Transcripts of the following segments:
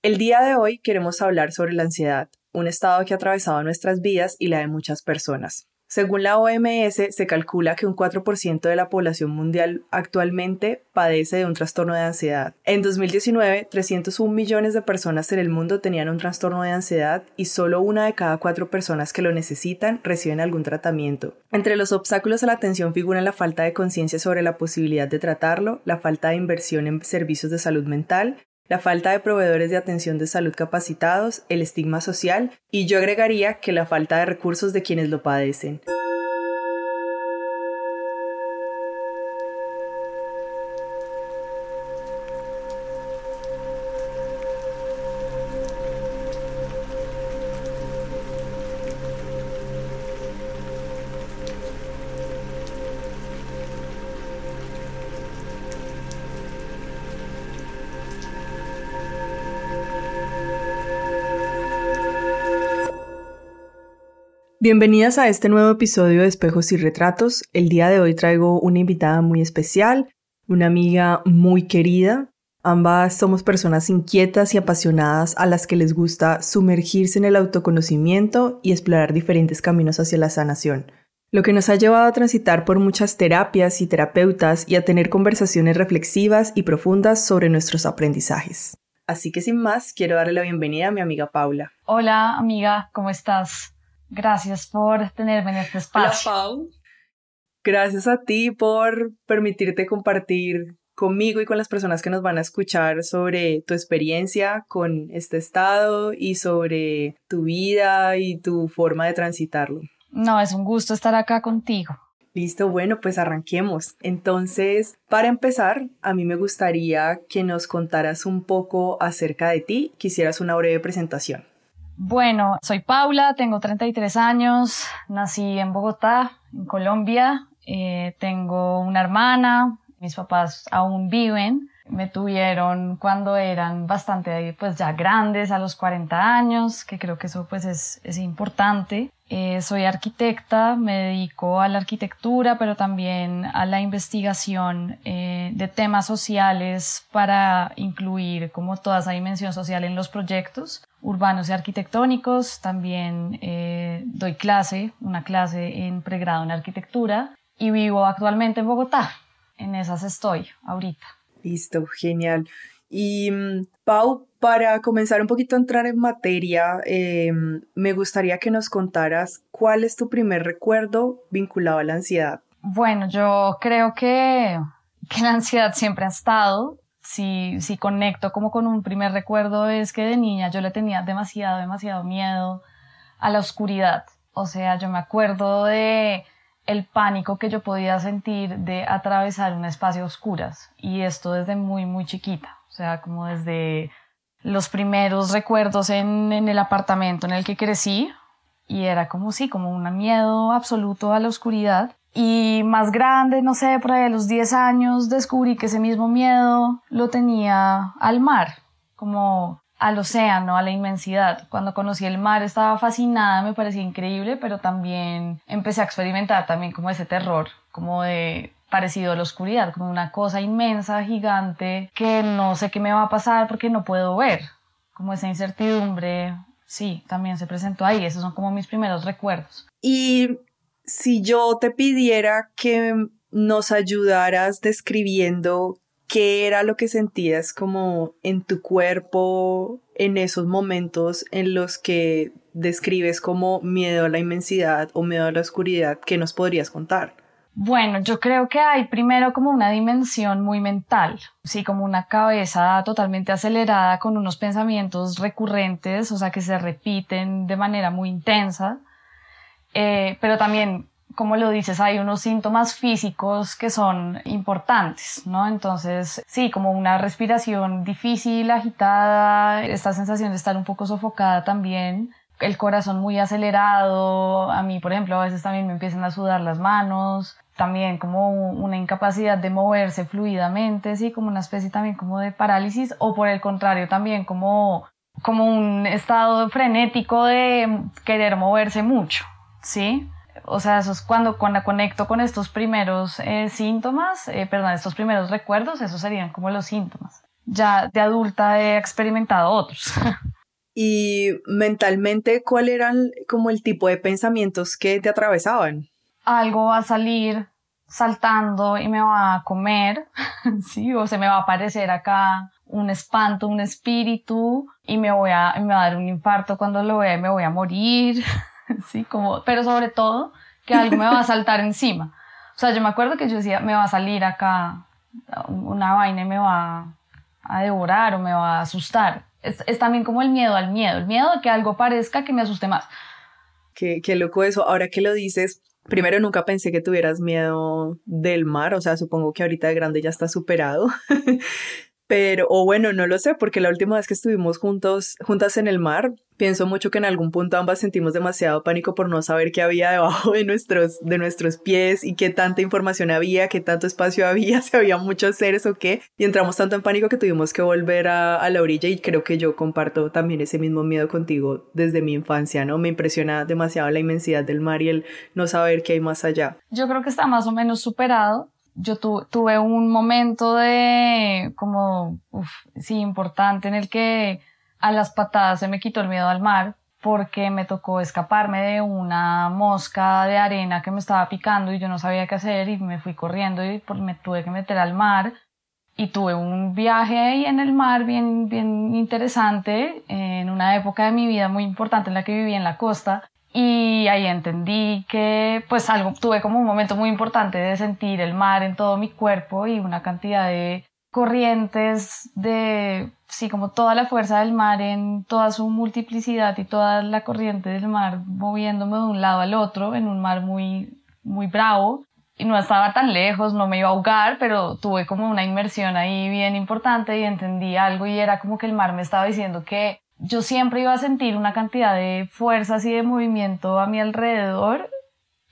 El día de hoy queremos hablar sobre la ansiedad, un estado que ha atravesado nuestras vidas y la de muchas personas. Según la OMS, se calcula que un 4% de la población mundial actualmente padece de un trastorno de ansiedad. En 2019, 301 millones de personas en el mundo tenían un trastorno de ansiedad y solo una de cada cuatro personas que lo necesitan reciben algún tratamiento. Entre los obstáculos a la atención figuran la falta de conciencia sobre la posibilidad de tratarlo, la falta de inversión en servicios de salud mental, la falta de proveedores de atención de salud capacitados, el estigma social y yo agregaría que la falta de recursos de quienes lo padecen. Bienvenidas a este nuevo episodio de Espejos y Retratos. El día de hoy traigo una invitada muy especial, una amiga muy querida. Ambas somos personas inquietas y apasionadas a las que les gusta sumergirse en el autoconocimiento y explorar diferentes caminos hacia la sanación, lo que nos ha llevado a transitar por muchas terapias y terapeutas y a tener conversaciones reflexivas y profundas sobre nuestros aprendizajes. Así que sin más, quiero darle la bienvenida a mi amiga Paula. Hola amiga, ¿cómo estás? Gracias por tenerme en este espacio. Hola, Pau. Gracias a ti por permitirte compartir conmigo y con las personas que nos van a escuchar sobre tu experiencia con este estado y sobre tu vida y tu forma de transitarlo. No, es un gusto estar acá contigo. Listo, bueno, pues arranquemos. Entonces, para empezar, a mí me gustaría que nos contaras un poco acerca de ti, quisieras una breve presentación. Bueno, soy Paula, tengo 33 años, nací en Bogotá, en Colombia, eh, tengo una hermana, mis papás aún viven, me tuvieron cuando eran bastante pues ya grandes, a los 40 años, que creo que eso pues es, es importante. Eh, soy arquitecta, me dedico a la arquitectura, pero también a la investigación eh, de temas sociales para incluir como toda esa dimensión social en los proyectos urbanos y arquitectónicos. También eh, doy clase, una clase en pregrado en arquitectura y vivo actualmente en Bogotá. En esas estoy ahorita. Listo, genial. Y mm, Pau, para comenzar un poquito a entrar en materia, em, me gustaría que nos contaras cuál es tu primer recuerdo vinculado a la ansiedad. Bueno, yo creo que, que la ansiedad siempre ha estado si, si conecto como con un primer recuerdo es que de niña yo le tenía demasiado, demasiado miedo a la oscuridad. O sea, yo me acuerdo de el pánico que yo podía sentir de atravesar un espacio a oscuras y esto desde muy, muy chiquita. O sea, como desde los primeros recuerdos en, en el apartamento en el que crecí y era como sí, como un miedo absoluto a la oscuridad y más grande, no sé, por ahí a los 10 años descubrí que ese mismo miedo lo tenía al mar, como al océano, a la inmensidad. Cuando conocí el mar estaba fascinada, me parecía increíble, pero también empecé a experimentar también como ese terror, como de parecido a la oscuridad, como una cosa inmensa, gigante, que no sé qué me va a pasar porque no puedo ver, como esa incertidumbre, sí, también se presentó ahí, esos son como mis primeros recuerdos. Y si yo te pidiera que nos ayudaras describiendo qué era lo que sentías como en tu cuerpo en esos momentos en los que describes como miedo a la inmensidad o miedo a la oscuridad, ¿qué nos podrías contar? Bueno, yo creo que hay primero como una dimensión muy mental, sí, como una cabeza totalmente acelerada con unos pensamientos recurrentes, o sea, que se repiten de manera muy intensa eh, pero también, como lo dices, hay unos síntomas físicos que son importantes, ¿no? Entonces, sí, como una respiración difícil, agitada, esta sensación de estar un poco sofocada también, el corazón muy acelerado, a mí, por ejemplo, a veces también me empiezan a sudar las manos, también como una incapacidad de moverse fluidamente, sí, como una especie también como de parálisis, o por el contrario también como, como un estado frenético de querer moverse mucho, ¿sí? O sea, eso es cuando, cuando conecto con estos primeros eh, síntomas, eh, perdón, estos primeros recuerdos, esos serían como los síntomas. ya de adulta he experimentado otros. Y mentalmente, ¿cuál eran como el tipo de pensamientos que te atravesaban? Algo va a salir saltando y me va a comer, sí, o se me va a aparecer acá un espanto, un espíritu y me voy a, me va a dar un infarto cuando lo vea y me voy a morir, sí, como, pero sobre todo que algo me va a saltar encima. O sea, yo me acuerdo que yo decía, me va a salir acá una vaina y me va a devorar o me va a asustar es, también como el miedo al miedo, el miedo de que algo parezca que me asuste más. Qué, qué loco eso. Ahora que lo dices, primero nunca pensé que tuvieras miedo del mar, o sea, supongo que ahorita de grande ya está superado. Pero, o bueno, no lo sé, porque la última vez que estuvimos juntos, juntas en el mar, pienso mucho que en algún punto ambas sentimos demasiado pánico por no saber qué había debajo de nuestros, de nuestros pies y qué tanta información había, qué tanto espacio había, si había muchos seres o qué. Y entramos tanto en pánico que tuvimos que volver a, a la orilla y creo que yo comparto también ese mismo miedo contigo desde mi infancia, ¿no? Me impresiona demasiado la inmensidad del mar y el no saber qué hay más allá. Yo creo que está más o menos superado yo tuve un momento de como, sí, importante en el que a las patadas se me quitó el miedo al mar porque me tocó escaparme de una mosca de arena que me estaba picando y yo no sabía qué hacer y me fui corriendo y me tuve que meter al mar. Y tuve un viaje ahí en el mar bien, bien interesante en una época de mi vida muy importante en la que viví en la costa y ahí entendí que pues algo, tuve como un momento muy importante de sentir el mar en todo mi cuerpo y una cantidad de corrientes de, sí, como toda la fuerza del mar en toda su multiplicidad y toda la corriente del mar moviéndome de un lado al otro en un mar muy, muy bravo. Y no estaba tan lejos, no me iba a ahogar, pero tuve como una inmersión ahí bien importante y entendí algo y era como que el mar me estaba diciendo que yo siempre iba a sentir una cantidad de fuerzas y de movimiento a mi alrededor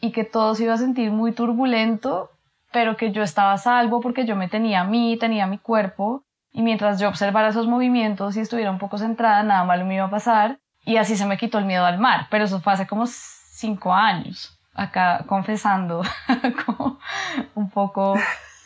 y que todo se iba a sentir muy turbulento, pero que yo estaba salvo porque yo me tenía a mí, tenía mi cuerpo. Y mientras yo observara esos movimientos y estuviera un poco centrada, nada malo me iba a pasar. Y así se me quitó el miedo al mar, pero eso fue hace como cinco años, acá confesando como un poco,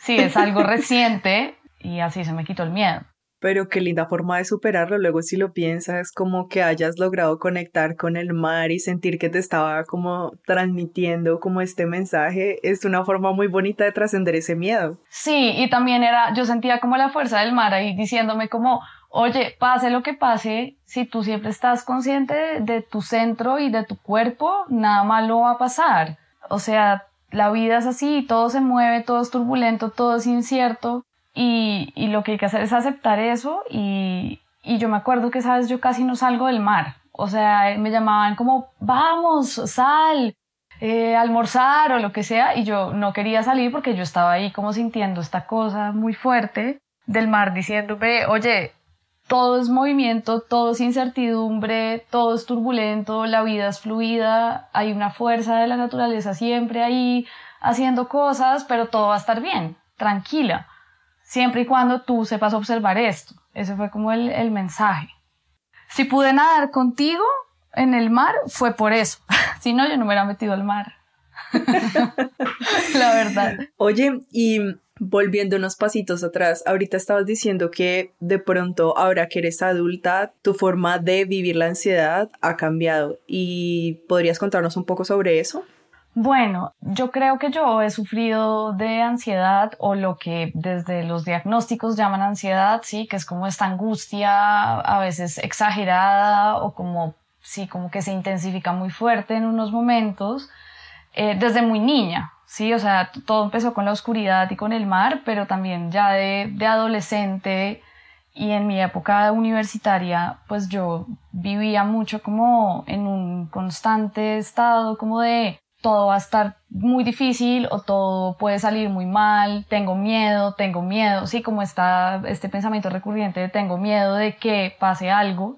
sí, es algo reciente y así se me quitó el miedo pero qué linda forma de superarlo. Luego si lo piensas, como que hayas logrado conectar con el mar y sentir que te estaba como transmitiendo como este mensaje, es una forma muy bonita de trascender ese miedo. Sí, y también era, yo sentía como la fuerza del mar ahí diciéndome como, oye, pase lo que pase, si tú siempre estás consciente de, de tu centro y de tu cuerpo, nada malo va a pasar. O sea, la vida es así, todo se mueve, todo es turbulento, todo es incierto y, y, lo que hay que hacer es aceptar eso y, y yo me acuerdo que, sabes, yo casi no salgo del mar. O sea, me llamaban como, vamos, sal, eh, almorzar o lo que sea, y yo no quería salir porque yo estaba ahí como sintiendo esta cosa muy fuerte del mar diciéndome, oye, todo es movimiento, todo es incertidumbre, todo es turbulento, la vida es fluida, hay una fuerza de la naturaleza siempre ahí haciendo cosas, pero todo va a estar bien, tranquila siempre y cuando tú sepas observar esto. Ese fue como el, el mensaje. Si pude nadar contigo en el mar, fue por eso. si no, yo no me hubiera metido al mar. La verdad. Oye, y volviendo unos pasitos atrás, ahorita estabas diciendo que de pronto, ahora que eres adulta, tu forma de vivir la ansiedad ha cambiado. ¿Y podrías contarnos un poco sobre eso? Bueno, yo creo que yo he sufrido de ansiedad o lo que desde los diagnósticos llaman ansiedad, sí, que es como esta angustia a veces exagerada o como, sí, como que se intensifica muy fuerte en unos momentos, eh, desde muy niña, sí, o sea, todo empezó con la oscuridad y con el mar, pero también ya de, de adolescente y en mi época universitaria, pues yo vivía mucho como en un constante estado como de todo va a estar muy difícil o todo puede salir muy mal, tengo miedo, tengo miedo, sí, como está este pensamiento recurrente de tengo miedo de que pase algo.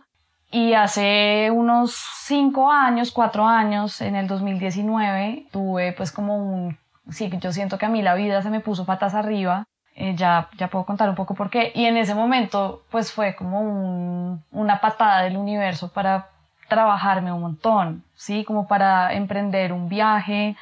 Y hace unos cinco años, cuatro años, en el 2019, tuve pues como un, sí, yo siento que a mí la vida se me puso patas arriba, eh, ya, ya puedo contar un poco por qué. Y en ese momento pues fue como un, una patada del universo para trabajarme un montón, ¿sí? Como para emprender un viaje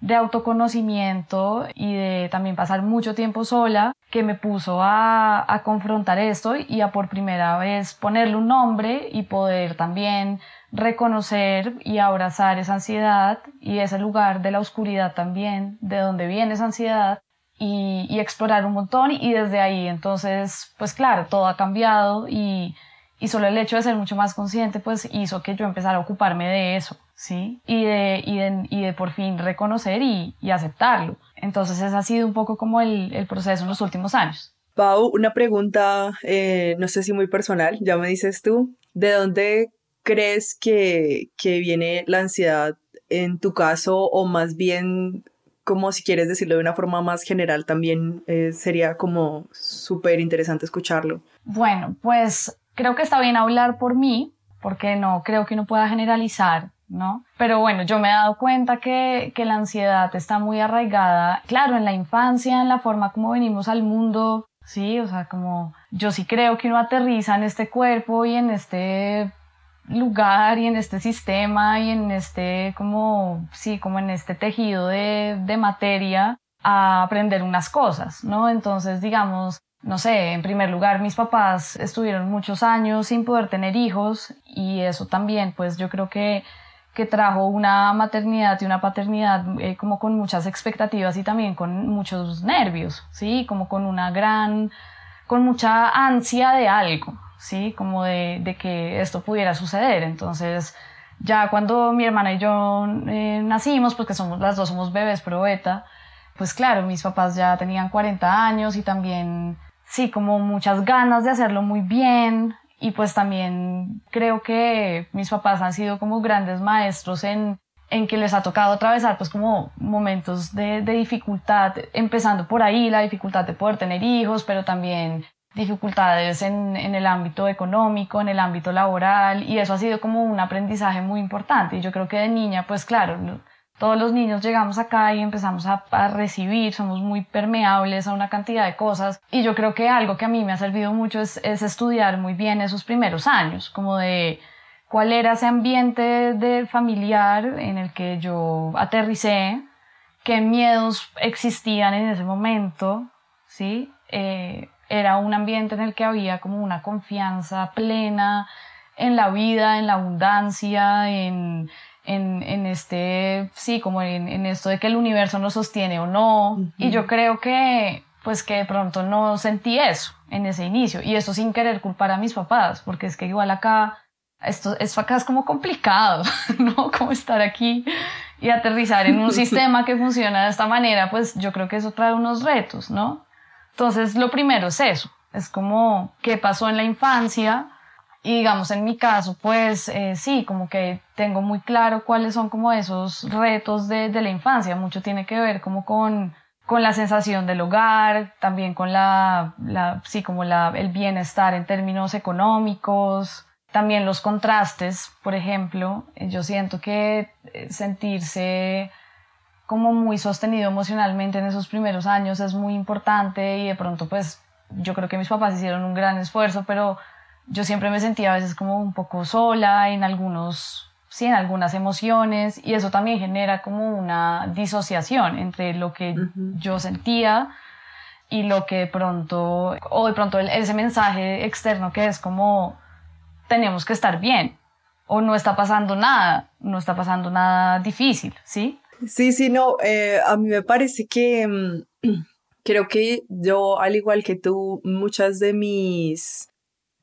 de autoconocimiento y de también pasar mucho tiempo sola que me puso a, a, confrontar esto y a por primera vez ponerle un nombre y poder también reconocer y abrazar esa ansiedad y ese lugar de la oscuridad también, de donde viene esa ansiedad y, y explorar un montón y desde ahí entonces pues claro, todo ha cambiado y, y solo el hecho de ser mucho más consciente pues hizo que yo empezara a ocuparme de eso, ¿sí? Y de, y de, y de por fin reconocer y, y aceptarlo. Entonces ese ha sido un poco como el, el proceso en los últimos años. Pau, una pregunta, eh, no sé si muy personal, ya me dices tú, ¿de dónde crees que, que viene la ansiedad en tu caso o más bien como si quieres decirlo de una forma más general también eh, sería como súper interesante escucharlo. Bueno, pues creo que está bien hablar por mí, porque no creo que uno pueda generalizar ¿no? Pero bueno, yo me he dado cuenta que, que la ansiedad está muy arraigada, claro, en la infancia, en la forma como venimos al mundo, sí, o sea, como yo sí creo que uno aterriza en este cuerpo y en este lugar y en este sistema y en este como, sí, como en este tejido de, de materia a aprender unas cosas, ¿no? Entonces, digamos, no sé, en primer lugar, mis papás estuvieron muchos años sin poder tener hijos y eso también, pues yo creo que que trajo una maternidad y una paternidad eh, como con muchas expectativas y también con muchos nervios, ¿sí? Como con una gran, con mucha ansia de algo, ¿sí? Como de, de que esto pudiera suceder. Entonces, ya cuando mi hermana y yo eh, nacimos, porque somos, las dos somos bebés probeta, pues claro, mis papás ya tenían 40 años y también, sí, como muchas ganas de hacerlo muy bien, y pues también creo que mis papás han sido como grandes maestros en, en que les ha tocado atravesar pues como momentos de, de dificultad, empezando por ahí la dificultad de poder tener hijos, pero también dificultades en, en, el ámbito económico, en el ámbito laboral, y eso ha sido como un aprendizaje muy importante. Y yo creo que de niña, pues claro, todos los niños llegamos acá y empezamos a, recibir, somos muy permeables a una cantidad de cosas y yo creo que algo que a mí me ha servido mucho es, estudiar muy bien esos primeros años, como de cuál era ese ambiente de familiar en el que yo aterricé, qué miedos existían en ese momento, ¿sí? Eh, era un ambiente en el que había como una confianza plena en la vida, en la abundancia, en en, en este, sí, como en, en, esto de que el universo nos sostiene o no. Y yo creo que, pues que de pronto no sentí eso en ese inicio. Y esto sin querer culpar a mis papás, porque es que igual acá, esto, esto acá es como complicado, ¿no? Como estar aquí y aterrizar en un sistema que funciona de esta manera, pues yo creo que eso trae unos retos, ¿no? Entonces, lo primero es eso, es como qué pasó en la infancia, y digamos, en mi caso, pues eh, sí, como que tengo muy claro cuáles son como esos retos de, de la infancia. Mucho tiene que ver como con, con la sensación del hogar, también con la, la sí, como la, el bienestar en términos económicos, también los contrastes, por ejemplo. Yo siento que eh, sentirse como muy sostenido emocionalmente en esos primeros años es muy importante y de pronto pues yo creo que mis papás hicieron un gran esfuerzo, pero yo siempre me sentía a veces como un poco sola en algunos, sí, en algunas emociones y eso también genera como una disociación entre lo que yo sentía y lo que de pronto, o de pronto ese mensaje externo que es como tenemos que estar bien o no está pasando nada, no está pasando nada difícil, ¿sí? Sí, sí, no, eh, a mí me parece que mm, creo que yo, al igual que tú, muchas de mis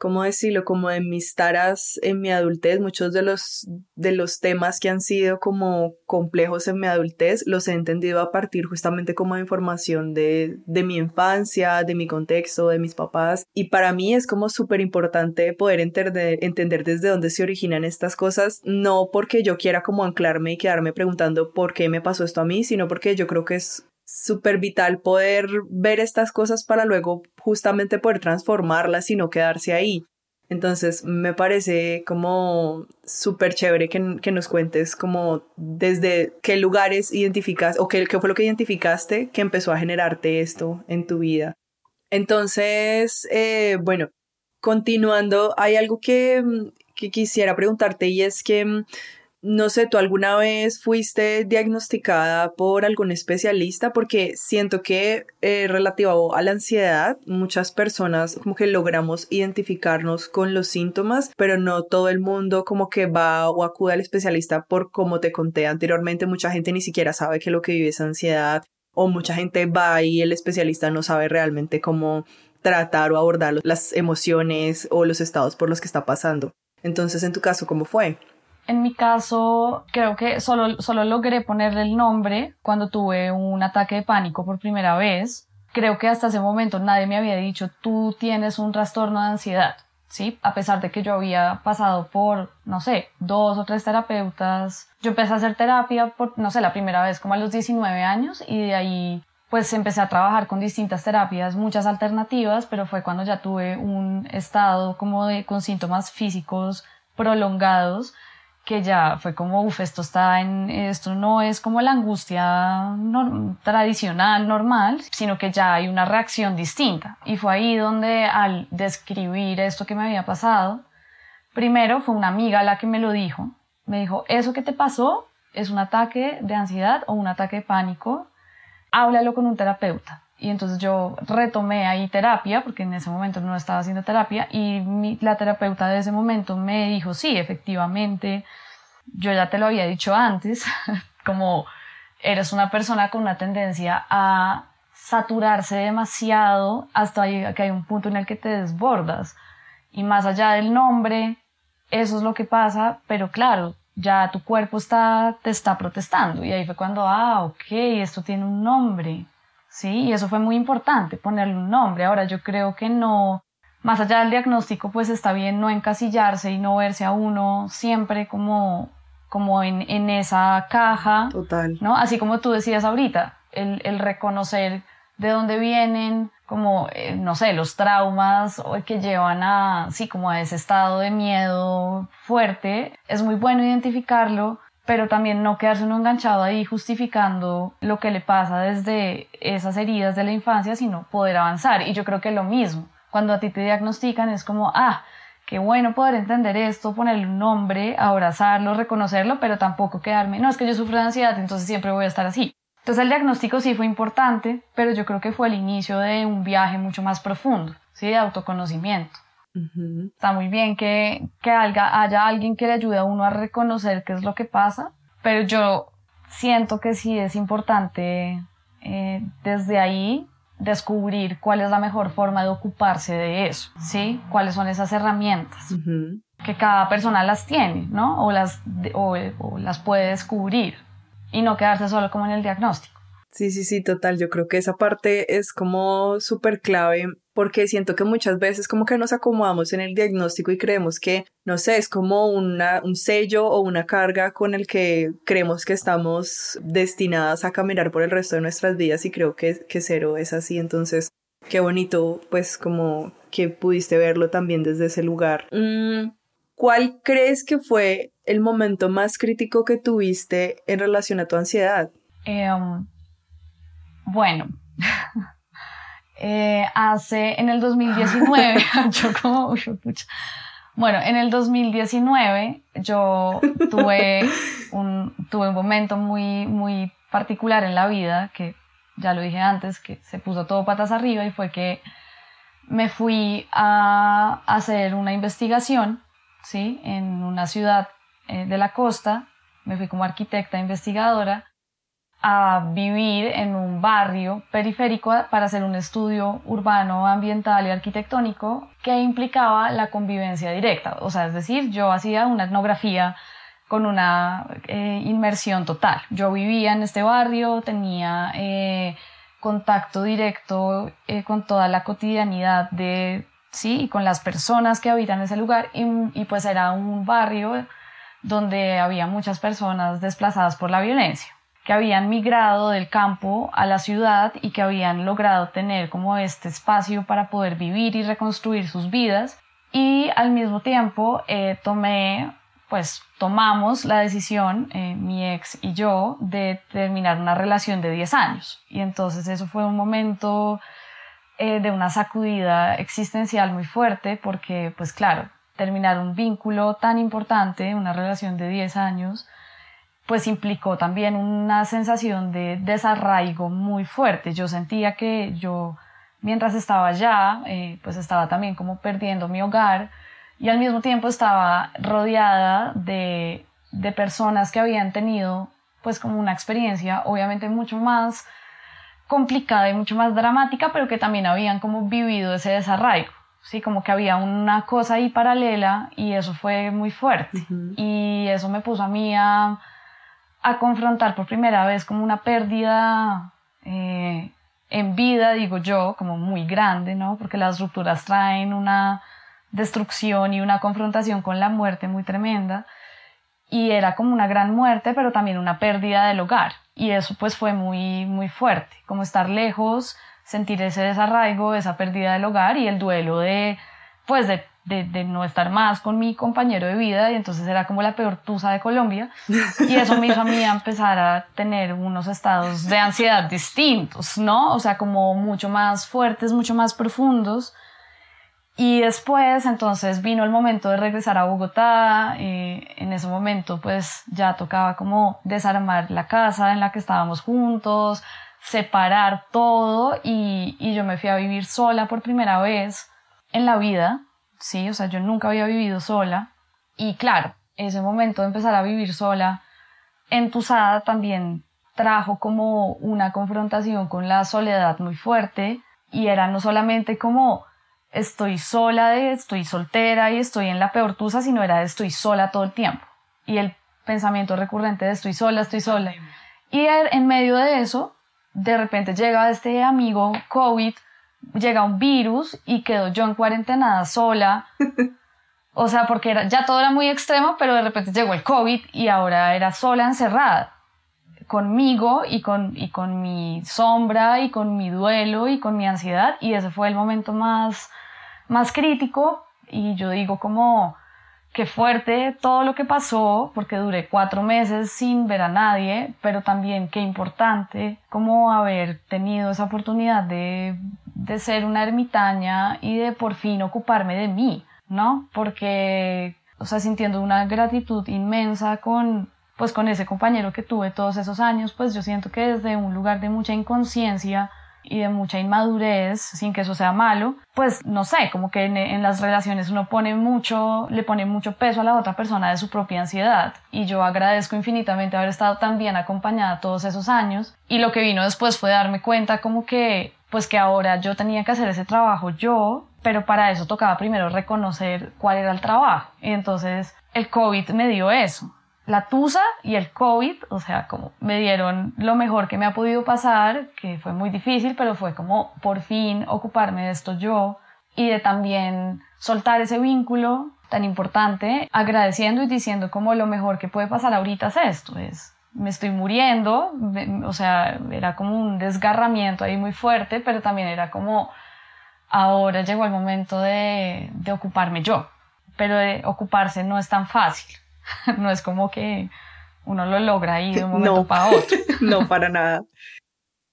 ¿cómo decirlo? Como de mis taras en mi adultez, muchos de los, de los temas que han sido como complejos en mi adultez los he entendido a partir justamente como de información de, de mi infancia, de mi contexto, de mis papás. Y para mí es como súper importante poder entender, entender desde dónde se originan estas cosas, no porque yo quiera como anclarme y quedarme preguntando por qué me pasó esto a mí, sino porque yo creo que es súper vital poder ver estas cosas para luego justamente poder transformarlas y no quedarse ahí. Entonces me parece como súper chévere que, que, nos cuentes como desde qué lugares identificas o qué, qué fue lo que identificaste que empezó a generarte esto en tu vida. Entonces, eh, bueno, continuando, hay algo que, que quisiera preguntarte y es que no sé, ¿tú alguna vez fuiste diagnosticada por algún especialista? Porque siento que eh, relativo a la ansiedad, muchas personas como que logramos identificarnos con los síntomas, pero no todo el mundo como que va o acude al especialista por como te conté anteriormente, mucha gente ni siquiera sabe que lo que vive es ansiedad o mucha gente va y el especialista no sabe realmente cómo tratar o abordar las emociones o los estados por los que está pasando. Entonces, en tu caso, ¿cómo fue? En mi caso, creo que solo, solo logré ponerle el nombre cuando tuve un ataque de pánico por primera vez. Creo que hasta ese momento nadie me había dicho, tú tienes un trastorno de ansiedad, ¿sí? A pesar de que yo había pasado por, no sé, dos o tres terapeutas. Yo empecé a hacer terapia por, no sé, la primera vez como a los 19 años y de ahí pues empecé a trabajar con distintas terapias, muchas alternativas, pero fue cuando ya tuve un estado como de, con síntomas físicos prolongados que ya fue como, uff, esto está en, esto no es como la angustia tradicional, normal, sino que ya hay una reacción distinta. Y fue ahí donde al describir esto que me había pasado, primero fue una amiga la que me lo dijo. Me dijo, eso que te pasó es un ataque de ansiedad o un ataque de pánico, háblalo con un terapeuta. Y entonces yo retomé ahí terapia, porque en ese momento no estaba haciendo terapia, y la terapeuta de ese momento me dijo, sí, efectivamente, yo ya te lo había dicho antes, como eres una persona con una tendencia a saturarse demasiado hasta que hay un punto en el que te desbordas. Y más allá del nombre, eso es lo que pasa, pero claro, ya tu cuerpo está, te está protestando. Y ahí fue cuando, ah, ok, esto tiene un nombre. ¿Sí? Y eso fue muy importante, ponerle un nombre. Ahora yo creo que no, más allá del diagnóstico, pues está bien no encasillarse y no verse a uno siempre como, como en, en esa caja. Total. ¿no? Así como tú decías ahorita, el, el reconocer de dónde vienen, como, eh, no sé, los traumas que llevan a, sí, como a ese estado de miedo fuerte, es muy bueno identificarlo, pero también no quedarse uno enganchado ahí justificando lo que le pasa desde esas heridas de la infancia, sino poder avanzar. Y yo creo que lo mismo, cuando a ti te diagnostican es como, ah, qué bueno poder entender esto, ponerle un nombre, abrazarlo, reconocerlo, pero tampoco quedarme, no, es que yo sufro de ansiedad, entonces siempre voy a estar así. Entonces el diagnóstico sí fue importante, pero yo creo que fue el inicio de un viaje mucho más profundo, ¿sí? De autoconocimiento. Está muy bien que, que haya, alguien que le ayude a uno a reconocer qué es lo que pasa, pero yo siento que sí es importante eh, desde ahí descubrir cuál es la mejor forma de ocuparse de eso, ¿sí? Cuáles son esas herramientas que cada persona las tiene, ¿no? O las, o las puede descubrir y no quedarse solo como en el diagnóstico. Sí, sí, sí, total. Yo creo que esa parte es como súper clave porque siento que muchas veces como que nos acomodamos en el diagnóstico y creemos que, no sé, es como una, un sello o una carga con el que creemos que estamos destinadas a caminar por el resto de nuestras vidas y creo que, que cero es así. Entonces, qué bonito, pues como que pudiste verlo también desde ese lugar. Mm, ¿Cuál crees que fue el momento más crítico que tuviste en relación a tu ansiedad? Em, bueno, eh, hace en el 2019, yo como, bueno, en el 2019 yo tuve un, tuve un momento muy, muy particular en la vida, que ya lo dije antes, que se puso todo patas arriba y fue que me fui a hacer una investigación, ¿sí? En una ciudad eh, de la costa, me fui como arquitecta investigadora a vivir en un barrio periférico para hacer un estudio urbano, ambiental y arquitectónico que implicaba la convivencia directa. O sea, es decir, yo hacía una etnografía con una eh, inmersión total. Yo vivía en este barrio, tenía eh, contacto directo eh, con toda la cotidianidad de, sí, y con las personas que habitan ese lugar y, y pues era un barrio donde había muchas personas desplazadas por la violencia que habían migrado del campo a la ciudad y que habían logrado tener como este espacio para poder vivir y reconstruir sus vidas. Y al mismo tiempo eh, tomé, pues tomamos la decisión, eh, mi ex y yo, de terminar una relación de 10 años. Y entonces eso fue un momento eh, de una sacudida existencial muy fuerte porque, pues claro, terminar un vínculo tan importante, una relación de 10 años, pues implicó también una sensación de desarraigo muy fuerte. Yo sentía que yo, mientras estaba allá, eh, pues estaba también como perdiendo mi hogar y al mismo tiempo estaba rodeada de, de personas que habían tenido pues como una experiencia obviamente mucho más complicada y mucho más dramática, pero que también habían como vivido ese desarraigo. Sí, como que había una cosa ahí paralela y eso fue muy fuerte. Y eso me puso a mí a, a, confrontar por primera vez como una pérdida eh, en vida, digo yo, como muy grande, ¿no? Porque las rupturas traen una destrucción y una confrontación con la muerte muy tremenda. Y era como una gran muerte, pero también una pérdida del hogar. Y eso pues fue muy, muy fuerte, como estar lejos, sentir ese desarraigo, esa pérdida del hogar y el duelo de, pues, de, de, no estar más con mi compañero de vida y entonces era como la peor tusa de Colombia y eso me hizo a mí empezar a tener unos estados de ansiedad distintos, ¿no? O sea, como mucho más fuertes, mucho más profundos. Y después, entonces, vino el momento de regresar a Bogotá. Y en ese momento, pues, ya tocaba como desarmar la casa en la que estábamos juntos, separar todo y, yo me fui a vivir sola por primera vez en la vida, sí, o sea, yo nunca había vivido sola. Y claro, ese momento de empezar a vivir sola, entusada también trajo como una confrontación con la soledad muy fuerte. Y era no solamente como estoy sola, estoy soltera y estoy en la peor tusa, sino era de estoy sola todo el tiempo. Y el pensamiento recurrente de estoy sola, estoy sola. Y en medio de eso, de repente llega este amigo COVID, llega un virus y quedo yo en cuarentena sola. O sea, porque era, ya todo era muy extremo, pero de repente llegó el COVID y ahora era sola, encerrada, conmigo y con, y con mi sombra y con mi duelo y con mi ansiedad. Y ese fue el momento más, más crítico. Y yo digo como, qué fuerte todo lo que pasó, porque duré cuatro meses sin ver a nadie, pero también qué importante como haber tenido esa oportunidad de, de ser una ermitaña y de por fin ocuparme de mí, ¿no? Porque, o sea, sintiendo una gratitud inmensa con, pues con ese compañero que tuve todos esos años, pues yo siento que desde un lugar de mucha inconsciencia, y de mucha inmadurez, sin que eso sea malo, pues no sé, como que en, las relaciones uno pone mucho, le pone mucho peso a la otra persona de su propia ansiedad. Y yo agradezco infinitamente haber estado tan bien acompañada todos esos años. Y lo que vino después fue darme cuenta como que, pues que ahora yo tenía que hacer ese trabajo yo, pero para eso tocaba primero reconocer cuál era el trabajo. Y entonces el COVID me dio eso la tusa y el COVID, o sea, como me dieron lo mejor que me ha podido pasar, que fue muy difícil, pero fue como por fin ocuparme de esto yo y de también soltar ese vínculo tan importante, agradeciendo y diciendo como lo mejor que puede pasar ahorita es esto, es me estoy muriendo, o sea, era como un desgarramiento ahí muy fuerte, pero también era como ahora llegó el momento de, de ocuparme yo, pero de ocuparse no es tan fácil no es como que uno lo logra ahí de un momento para otro. no, para nada.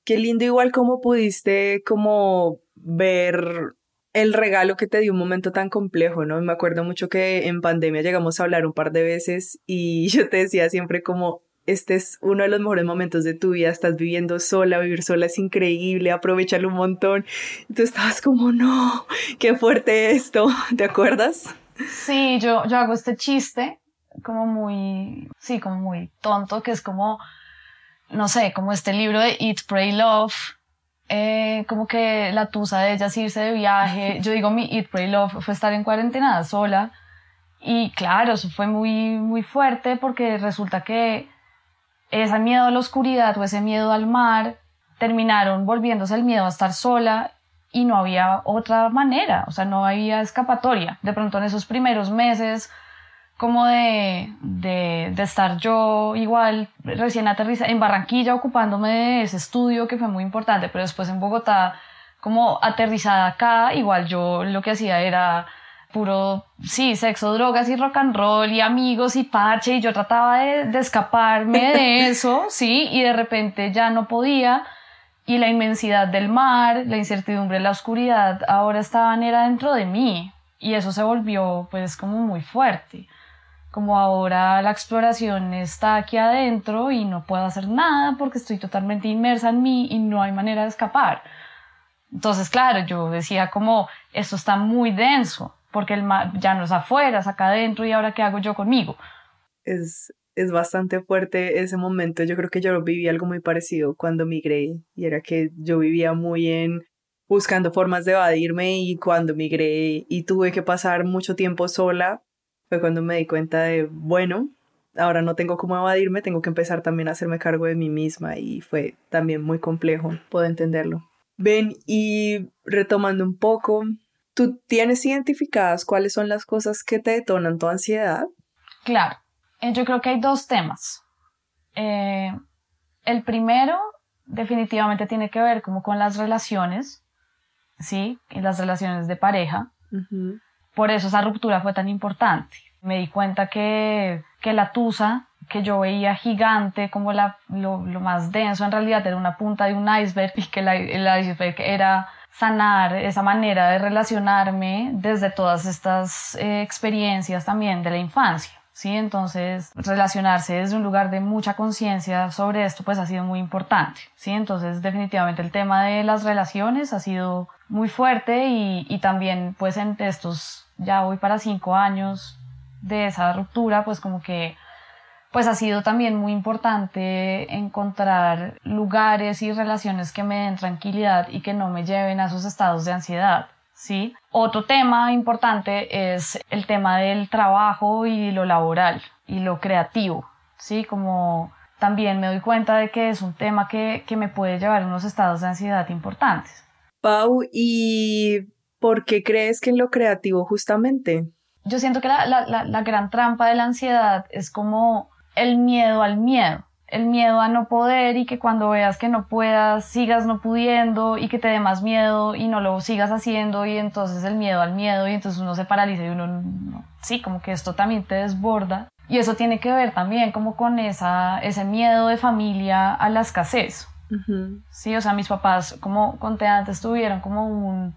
Qué lindo igual como pudiste como ver el regalo que te dio un momento tan complejo, ¿no? Me acuerdo mucho que en pandemia llegamos a hablar un par de veces y yo te decía siempre como, este es uno de los mejores momentos de tu vida, estás viviendo sola, vivir sola es increíble, aprovechalo un montón. Y tú estabas como, no, qué fuerte esto, ¿te acuerdas? Sí, yo, yo hago este chiste como muy, sí, como muy tonto, que es como, no sé, como este libro de Eat, Pray, Love, eh, como que la tusa de ella es irse de viaje. Yo digo, mi Eat, Pray, Love fue estar en cuarentena sola. Y claro, eso fue muy, muy fuerte porque resulta que ese miedo a la oscuridad o ese miedo al mar terminaron volviéndose el miedo a estar sola y no había otra manera, o sea, no había escapatoria. De pronto en esos primeros meses como de, de, de, estar yo igual recién aterrizada en Barranquilla ocupándome de ese estudio que fue muy importante, pero después en Bogotá como aterrizada acá, igual yo lo que hacía era puro, sí, sexo, drogas y rock and roll y amigos y parche y yo trataba de, de escaparme de eso, sí, y de repente ya no podía y la inmensidad del mar, la incertidumbre, la oscuridad ahora estaban era dentro de mí y eso se volvió pues como muy fuerte. Como ahora la exploración está aquí adentro y no puedo hacer nada porque estoy totalmente inmersa en mí y no hay manera de escapar. Entonces, claro, yo decía como, esto está muy denso, porque el ya no es afuera, es acá adentro y ahora qué hago yo conmigo. Es, es bastante fuerte ese momento. Yo creo que yo viví algo muy parecido cuando migré y era que yo vivía muy en buscando formas de evadirme y cuando migré y tuve que pasar mucho tiempo sola fue cuando me di cuenta de, bueno, ahora no tengo cómo evadirme, tengo que empezar también a hacerme cargo de mí misma y fue también muy complejo, puedo entenderlo. Ven, y retomando un poco, ¿tú tienes identificadas cuáles son las cosas que te detonan tu ansiedad? Claro, eh, yo creo que hay dos temas. Eh, el primero definitivamente tiene que ver como con las relaciones, ¿sí? Y las relaciones de pareja. Por eso esa ruptura fue tan importante. Me di cuenta que, que la tusa que yo veía gigante, como la, lo, más denso en realidad era una punta de un iceberg y que el iceberg era sanar esa manera de relacionarme desde todas estas eh, experiencias también de la infancia. ¿sí? Entonces, relacionarse desde un lugar de mucha conciencia sobre esto, pues ha sido muy importante, ¿sí? Entonces, definitivamente el tema de las relaciones ha sido muy fuerte y, y también, pues en estos, ya voy para cinco años de esa ruptura, pues como que pues ha sido también muy importante encontrar lugares y relaciones que me den tranquilidad y que no me lleven a esos estados de ansiedad. ¿sí? Otro tema importante es el tema del trabajo y lo laboral y lo creativo, ¿sí? Como también me doy cuenta de que es un tema que, que me puede llevar a unos estados de ansiedad importantes. Pau, ¿y por qué crees que en lo creativo justamente? Yo siento que la, la, la gran trampa de la ansiedad es como el miedo al miedo, el miedo a no poder y que cuando veas que no puedas sigas no pudiendo y que te dé más miedo y no lo sigas haciendo y entonces el miedo al miedo y entonces uno se paraliza y uno sí, como que esto también te desborda. Y eso tiene que ver también como con esa, ese miedo de familia a la escasez. Sí, o sea, mis papás, como conté antes, tuvieron como un,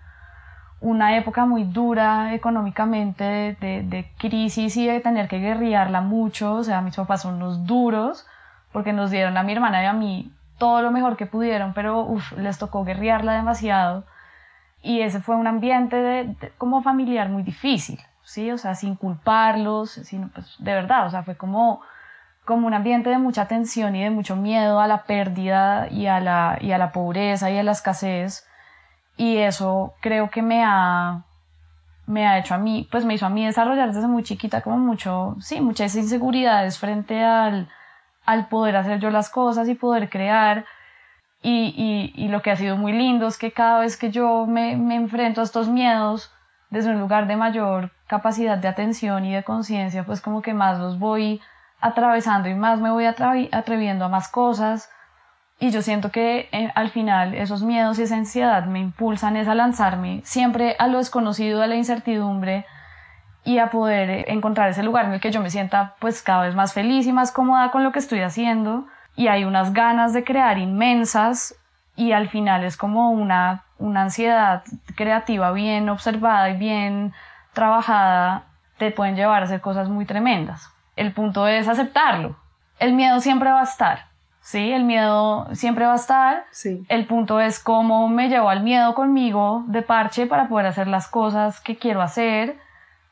una época muy dura económicamente de, crisis y de tener que guerrearla mucho. O sea, mis papás son unos duros porque nos dieron a mi hermana y a mí todo lo mejor que pudieron, pero les tocó guerrearla demasiado. Y ese fue un ambiente de, como familiar muy difícil, ¿sí? O sea, sin culparlos, sino pues de verdad, o sea, fue como, como un ambiente de mucha tensión y de mucho miedo a la pérdida y a la, y a la pobreza y a la escasez y eso creo que me ha, me ha hecho a mí, pues me hizo a mí desarrollar desde muy chiquita como mucho, sí, muchas inseguridades frente al, al poder hacer yo las cosas y poder crear. Y, y, lo que ha sido muy lindo es que cada vez que yo me, me enfrento a estos miedos desde un lugar de mayor capacidad de atención y de conciencia, pues como que más los voy atravesando y más me voy atreviendo a más cosas y yo siento que eh, al final esos miedos y esa ansiedad me impulsan es a lanzarme siempre a lo desconocido, a la incertidumbre y a poder eh, encontrar ese lugar en el que yo me sienta pues cada vez más feliz y más cómoda con lo que estoy haciendo y hay unas ganas de crear inmensas y al final es como una, una ansiedad creativa bien observada y bien trabajada te pueden llevar a hacer cosas muy tremendas. El punto es aceptarlo. El miedo siempre va a estar Sí, el miedo siempre va a estar. Sí. El punto es cómo me llevo al miedo conmigo de parche para poder hacer las cosas que quiero hacer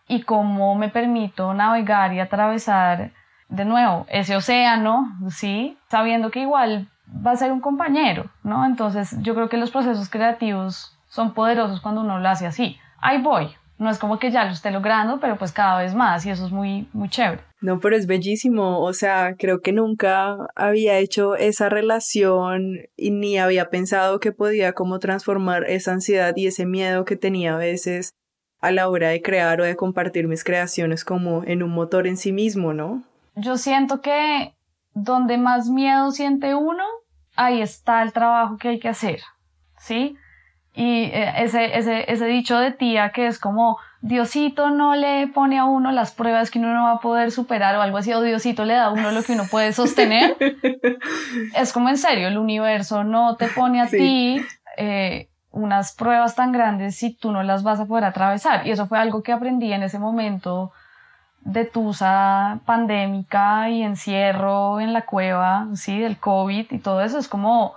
y cómo me permito navegar y atravesar de nuevo ese océano, sí, sabiendo que igual va a ser un compañero, ¿no? Entonces yo creo que los procesos creativos son poderosos cuando uno lo hace así. Ahí voy, no es como que ya lo esté logrando, pero pues cada vez más y eso es muy, muy chévere. No, pero es bellísimo, o sea, creo que nunca había hecho esa relación y ni había pensado que podía como transformar esa ansiedad y ese miedo que tenía a veces a la hora de crear o de compartir mis creaciones como en un motor en sí mismo, ¿no? Yo siento que donde más miedo siente uno, ahí está el trabajo que hay que hacer, ¿sí? Y eh, ese, ese, ese dicho de tía que es como, Diosito no le pone a uno las pruebas que uno no va a poder superar o algo así, o Diosito le da a uno lo que uno puede sostener. es como en serio, el universo no te pone a ti eh, unas pruebas tan grandes si tú no las vas a poder atravesar. Y eso fue algo que aprendí en ese momento de tusa pandémica y encierro en la cueva, sí, del COVID y todo eso. Es como,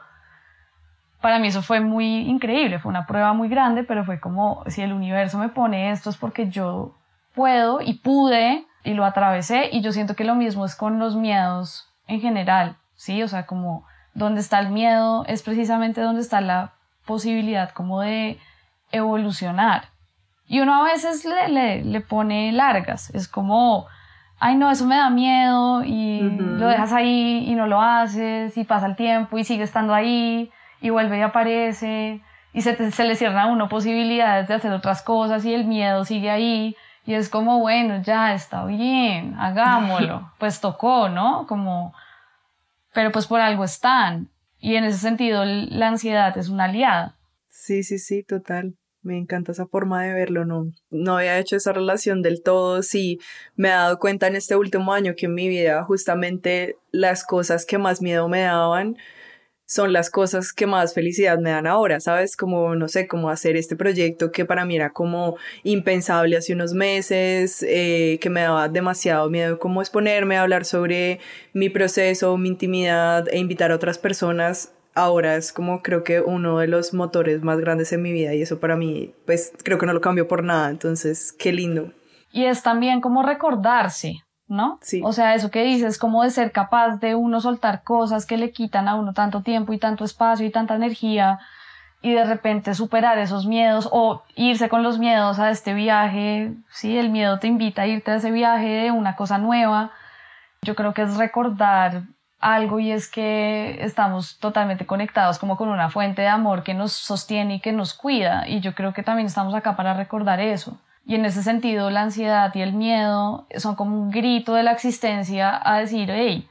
para mí eso fue muy increíble, fue una prueba muy grande, pero fue como, si el universo me pone esto es porque yo puedo y pude y lo atravesé y yo siento que lo mismo es con los miedos en general, sí, o sea, como donde está el miedo es precisamente donde está la posibilidad como de evolucionar. Y uno a veces le, le, pone largas, es como, ay no, eso me da miedo y lo dejas ahí y no lo haces y pasa el tiempo y sigue estando ahí y vuelve y aparece y se, se le cierran a uno posibilidades de hacer otras cosas y el miedo sigue ahí y es como, bueno, ya está bien, hagámoslo, pues tocó, ¿no? Como, pero pues por algo están. Y en ese sentido, la ansiedad es una aliada. Sí, sí, sí, total. Me encanta esa forma de verlo, no, no había hecho esa relación del todo, sí, me he dado cuenta en este último año que en mi vida justamente las cosas que más miedo me daban son las cosas que más felicidad me dan ahora, ¿sabes? Como, no sé, como hacer este proyecto que para mí era como impensable hace unos meses, eh, que me daba demasiado miedo como exponerme, hablar sobre mi proceso, mi intimidad e invitar a otras personas. Ahora es como creo que uno de los motores más grandes en mi vida y eso para mí, pues creo que no lo cambio por nada, entonces qué lindo. Y es también como recordarse, ¿no? Sí. O sea, eso que dices, como de ser capaz de uno soltar cosas que le quitan a uno tanto tiempo y tanto espacio y tanta energía y de repente superar esos miedos o irse con los miedos a este viaje, sí, el miedo te invita a irte a ese viaje de una cosa nueva. Yo creo que es recordar algo y es que estamos totalmente conectados como con una fuente de amor que nos sostiene y que nos cuida y yo creo que también estamos acá para recordar eso. Y en ese sentido, la ansiedad y el miedo son como un grito de la existencia a decir, hey,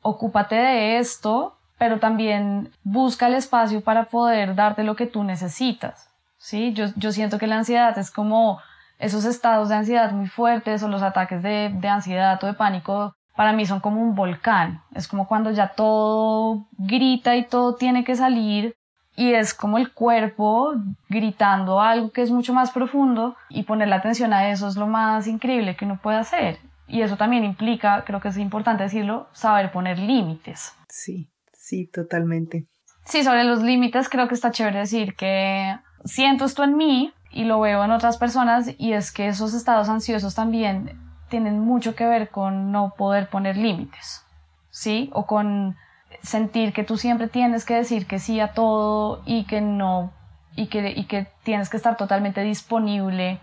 ocúpate de esto, pero también busca el espacio para poder darte lo que tú necesitas. ¿sí? Yo, yo siento que la ansiedad es como esos estados de ansiedad muy fuertes o los ataques de, de ansiedad o de pánico, para mí son como un volcán. Es como cuando ya todo grita y todo tiene que salir y es como el cuerpo gritando algo que es mucho más profundo y poner la atención a eso es lo más increíble que uno puede hacer. Y eso también implica, creo que es importante decirlo, saber poner límites. Sí, sí, totalmente. Sí, sobre los límites creo que está chévere decir que siento esto en mí y lo veo en otras personas y es que esos estados ansiosos también tienen mucho que ver con no poder poner límites, ¿sí? O con sentir que tú siempre tienes que decir que sí a todo y que no y que, y que tienes que estar totalmente disponible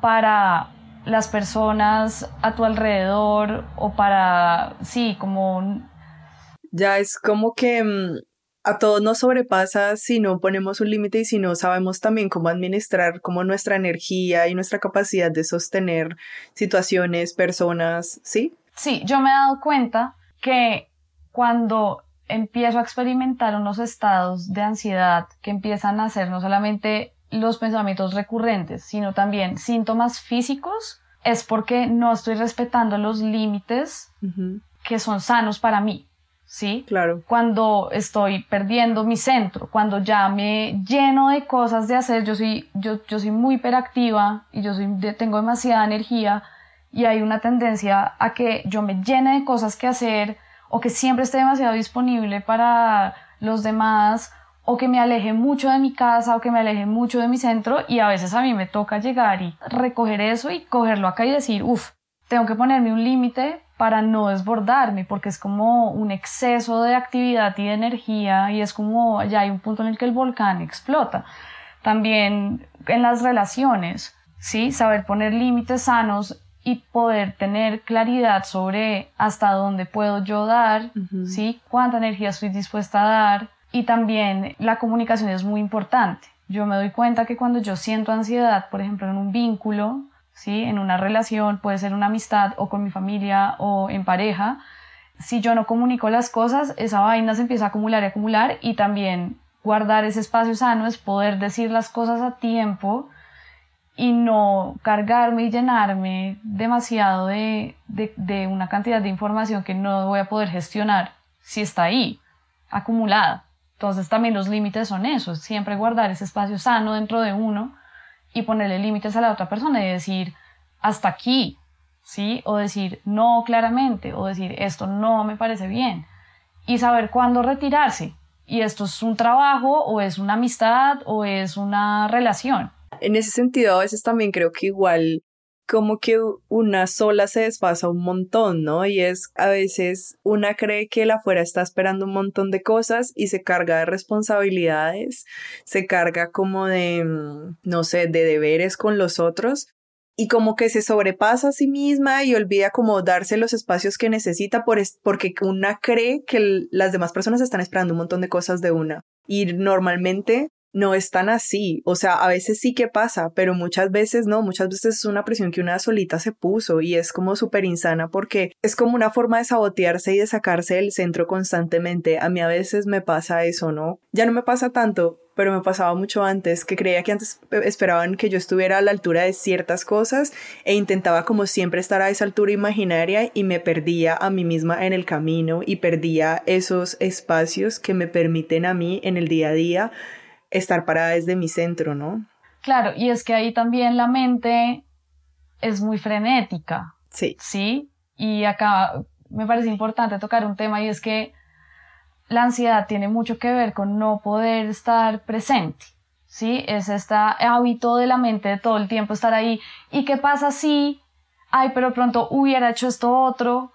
para las personas a tu alrededor o para, sí, como... Ya es como que mm, a todos nos sobrepasa si no ponemos un límite y si no sabemos también cómo administrar como nuestra energía y nuestra capacidad de sostener situaciones, personas, ¿sí? Sí, yo me he dado cuenta que cuando empiezo a experimentar unos estados de ansiedad que empiezan a ser no solamente los pensamientos recurrentes, sino también síntomas físicos, es porque no estoy respetando los límites que son sanos para mí. ¿Sí? Claro. Cuando estoy perdiendo mi centro, cuando ya me lleno de cosas de hacer, yo soy, yo, yo soy muy hiperactiva y yo soy, tengo demasiada energía y hay una tendencia a que yo me llene de cosas que hacer, o que siempre esté demasiado disponible para los demás o que me aleje mucho de mi casa o que me aleje mucho de mi centro y a veces a mí me toca llegar y recoger eso y cogerlo acá y decir, uff, tengo que ponerme un límite para no desbordarme porque es como un exceso de actividad y de energía y es como ya hay un punto en el que el volcán explota. También en las relaciones, ¿sí? Saber poner límites sanos y poder tener claridad sobre hasta dónde puedo yo dar, ¿sí? Cuánta energía estoy dispuesta a dar. Y también la comunicación es muy importante. Yo me doy cuenta que cuando yo siento ansiedad, por ejemplo, en un vínculo, ¿sí? En una relación, puede ser una amistad o con mi familia o en pareja, si yo no comunico las cosas, esa vaina se empieza a acumular y acumular y también guardar ese espacio sano es poder decir las cosas a tiempo y no cargarme y llenarme demasiado de, de, una cantidad de información que no voy a poder gestionar si está ahí, acumulada. Entonces también los límites son eso, siempre guardar ese espacio sano dentro de uno y ponerle límites a la otra persona y decir hasta aquí, ¿sí? O decir no claramente, o decir esto no me parece bien. Y saber cuándo retirarse. Y esto es un trabajo, o es una amistad, o es una relación. En ese sentido, a veces también creo que igual como que una sola se desfasa un montón, ¿no? Y es a veces una cree que la afuera está esperando un montón de cosas y se carga de responsabilidades, se carga como de, mm, no sé, de deberes con los otros y como que se sobrepasa a sí misma y olvida como darse los espacios que necesita por porque una cree que las demás personas están esperando un montón de cosas de una. Y normalmente no es tan así. O sea, a veces sí que pasa, pero muchas veces no, muchas veces es una presión que una solita se puso y es como súper insana porque es como una forma de sabotearse y de sacarse del centro constantemente. A mí a veces me pasa eso, ¿no? Ya no me pasa tanto, pero me pasaba mucho antes, que creía que antes esperaban que yo estuviera a la altura de ciertas cosas e intentaba como siempre estar a esa altura imaginaria y me perdía a mí misma en el camino y perdía esos espacios que me permiten a mí en el día a día estar parada desde mi centro, ¿no? Claro, y es que ahí también la mente es muy frenética. Sí. Sí, y acá me parece importante tocar un tema y es que la ansiedad tiene mucho que ver con no poder estar presente. ¿Sí? Es este hábito de la mente de todo el tiempo estar ahí. ¿Y qué pasa si, ay, pero pronto hubiera hecho esto otro?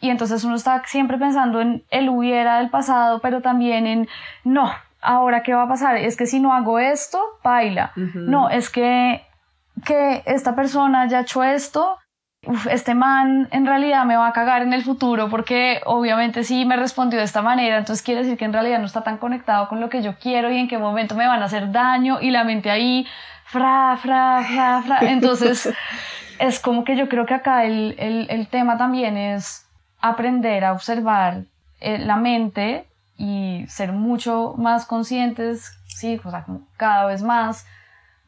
Y entonces uno está siempre pensando en el hubiera del pasado, pero también en, no, ahora qué va a pasar, es que si no hago esto, baila. No, es que, que esta persona ya ha hecho esto, este man en realidad me va a cagar en el futuro porque obviamente sí me respondió de esta manera, entonces quiere decir que en realidad no está tan conectado con lo que yo quiero y en qué momento me van a hacer daño y la mente ahí, fra, fra, fra, fra. Entonces es como que yo creo que acá el, el, el tema también es aprender a observar eh, la mente y ser mucho más conscientes, sí, o sea, cada vez más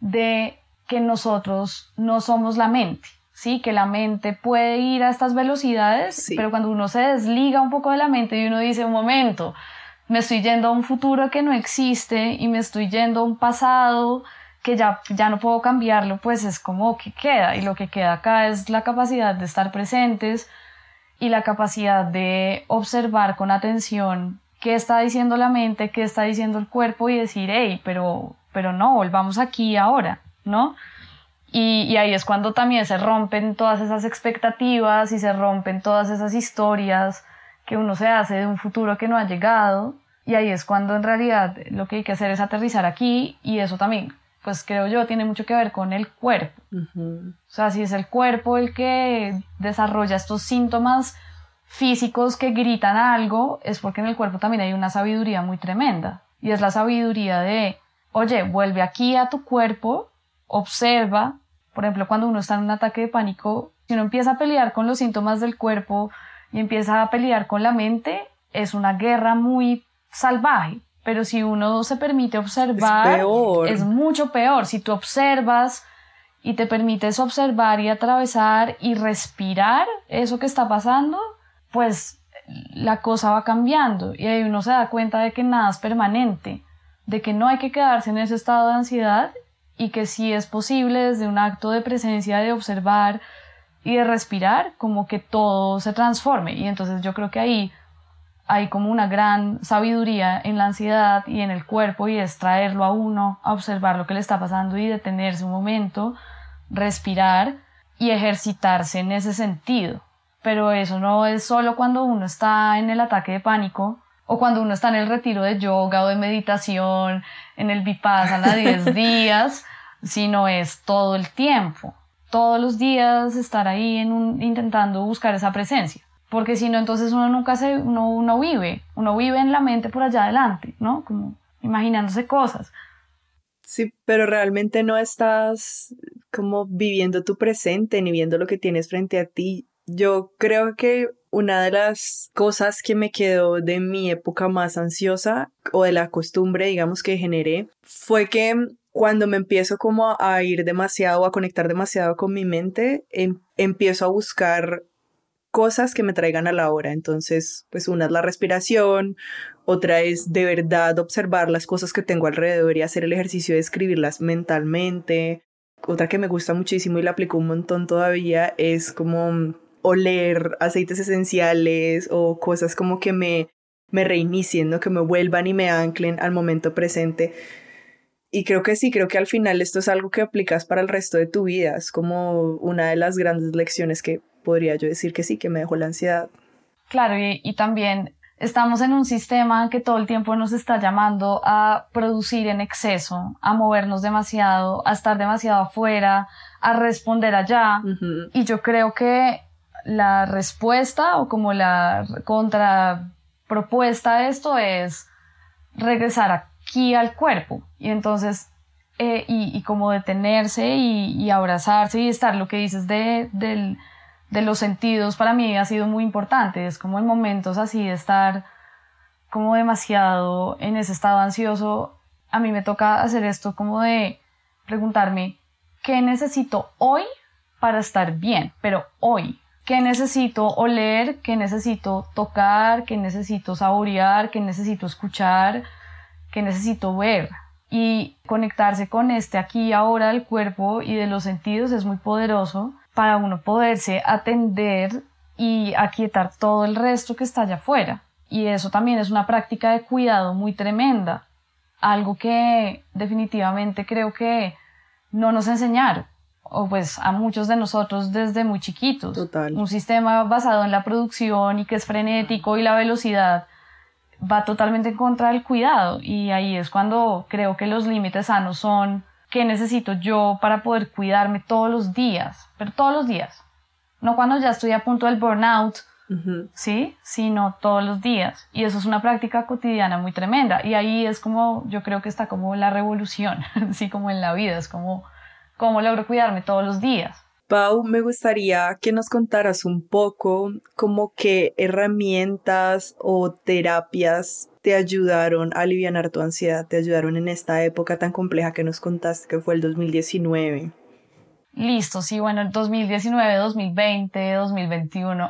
de que nosotros no somos la mente, sí, que la mente puede ir a estas velocidades, pero cuando uno se desliga un poco de la mente y uno dice, un momento, me estoy yendo a un futuro que no existe y me estoy yendo a un pasado que ya, ya no puedo cambiarlo, pues es como que queda y lo que queda acá es la capacidad de estar presentes y la capacidad de observar con atención qué está diciendo la mente, qué está diciendo el cuerpo y decir, hey, pero, pero no, volvamos aquí ahora, ¿no? Y, y, ahí es cuando también se rompen todas esas expectativas y se rompen todas esas historias que uno se hace de un futuro que no ha llegado. Y ahí es cuando en realidad lo que hay que hacer es aterrizar aquí y eso también, pues creo yo, tiene mucho que ver con el cuerpo. O sea, si es el cuerpo el que desarrolla estos síntomas físicos que gritan algo, es porque en el cuerpo también hay una sabiduría muy tremenda. Y es la sabiduría de, oye, vuelve aquí a tu cuerpo, observa, por ejemplo, cuando uno está en un ataque de pánico, si uno empieza a pelear con los síntomas del cuerpo y empieza a pelear con la mente, es una guerra muy salvaje. Pero si uno se permite observar, es, es mucho peor. Si tú observas y te permites observar y atravesar y respirar eso que está pasando, pues la cosa va cambiando y ahí uno se da cuenta de que nada es permanente, de que no hay que quedarse en ese estado de ansiedad y que sí es posible desde un acto de presencia, de observar y de respirar, como que todo se transforme. Y entonces yo creo que ahí hay como una gran sabiduría en la ansiedad y en el cuerpo y es traerlo a uno, a observar lo que le está pasando y detenerse un momento, respirar y ejercitarse en ese sentido pero eso no es solo cuando uno está en el ataque de pánico o cuando uno está en el retiro de yoga o de meditación, en el vipassana 10 días, sino es todo el tiempo. Todos los días estar ahí en un, intentando buscar esa presencia. Porque si no, entonces uno nunca se, uno, uno vive, uno vive en la mente por allá adelante, ¿no? Como imaginándose cosas. Sí, pero realmente no estás como viviendo tu presente ni viendo lo que tienes frente a ti. Yo creo que una de las cosas que me quedó de mi época más ansiosa o de la costumbre, digamos, que generé, fue que cuando me empiezo como a ir demasiado, a conectar demasiado con mi mente, em, empiezo a buscar cosas que me traigan a la hora. Entonces, pues una es la respiración, otra es de verdad observar las cosas que tengo alrededor y hacer el ejercicio de escribirlas mentalmente. Otra que me gusta muchísimo y la aplico un montón todavía es como oler aceites esenciales o cosas como que me, me reinicien, que me vuelvan y me anclen al momento presente. Y creo que sí, creo que al final esto es algo que aplicas para el resto de tu vida. Es como una de las grandes lecciones que podría yo decir que sí, que me dejó la ansiedad. Claro, y, también estamos en un sistema que todo el tiempo nos está llamando a producir en exceso, a movernos demasiado, a estar demasiado afuera, a responder allá. Y yo creo que la respuesta o como la contrapropuesta a esto es regresar aquí al cuerpo. Y entonces, eh, y, como detenerse y, abrazarse y estar, lo que dices de, de los sentidos para mí ha sido muy importante. Es como en momentos así de estar como demasiado en ese estado ansioso, a mí me toca hacer esto como de preguntarme, ¿qué necesito hoy para estar bien? Pero hoy, ¿qué necesito oler? ¿Qué necesito tocar? ¿Qué necesito saborear? ¿Qué necesito escuchar? ¿Qué necesito ver? Y conectarse con este aquí y ahora del cuerpo y de los sentidos es muy poderoso para uno poderse atender y aquietar todo el resto que está allá afuera. Y eso también es una práctica de cuidado muy tremenda, algo que definitivamente creo que no nos enseñaron, o pues a muchos de nosotros desde muy chiquitos. Total. Un sistema basado en la producción y que es frenético y la velocidad va totalmente en contra del cuidado y ahí es cuando creo que los límites sanos son qué necesito yo para poder cuidarme todos los días, pero todos los días. No cuando ya estoy a punto del burnout, ¿sí? Sino todos los días. Y eso es una práctica cotidiana muy tremenda. Y ahí es como, yo creo que está como la revolución, así como en la vida, es como, cómo logro cuidarme todos los días. Pau, me gustaría que nos contaras un poco como qué herramientas o terapias te ayudaron a aliviar tu ansiedad, te ayudaron en esta época tan compleja que nos contaste que fue el 2019. Listo, sí, bueno, el 2019, 2020, 2021,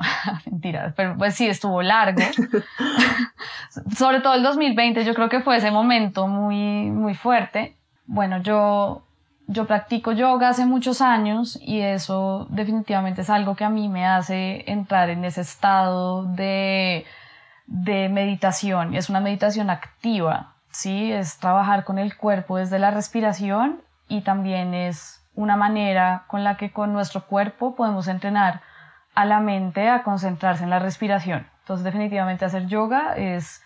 mentira, pero pues sí, estuvo largo. Sobre todo el 2020, yo creo que fue ese momento muy, muy fuerte. Bueno, yo, yo practico yoga hace muchos años y eso definitivamente es algo que a mí me hace entrar en ese estado de de meditación. Es una meditación activa, ¿sí? Es trabajar con el cuerpo desde la respiración y también es una manera con la que con nuestro cuerpo podemos entrenar a la mente a concentrarse en la respiración. Entonces definitivamente hacer yoga es,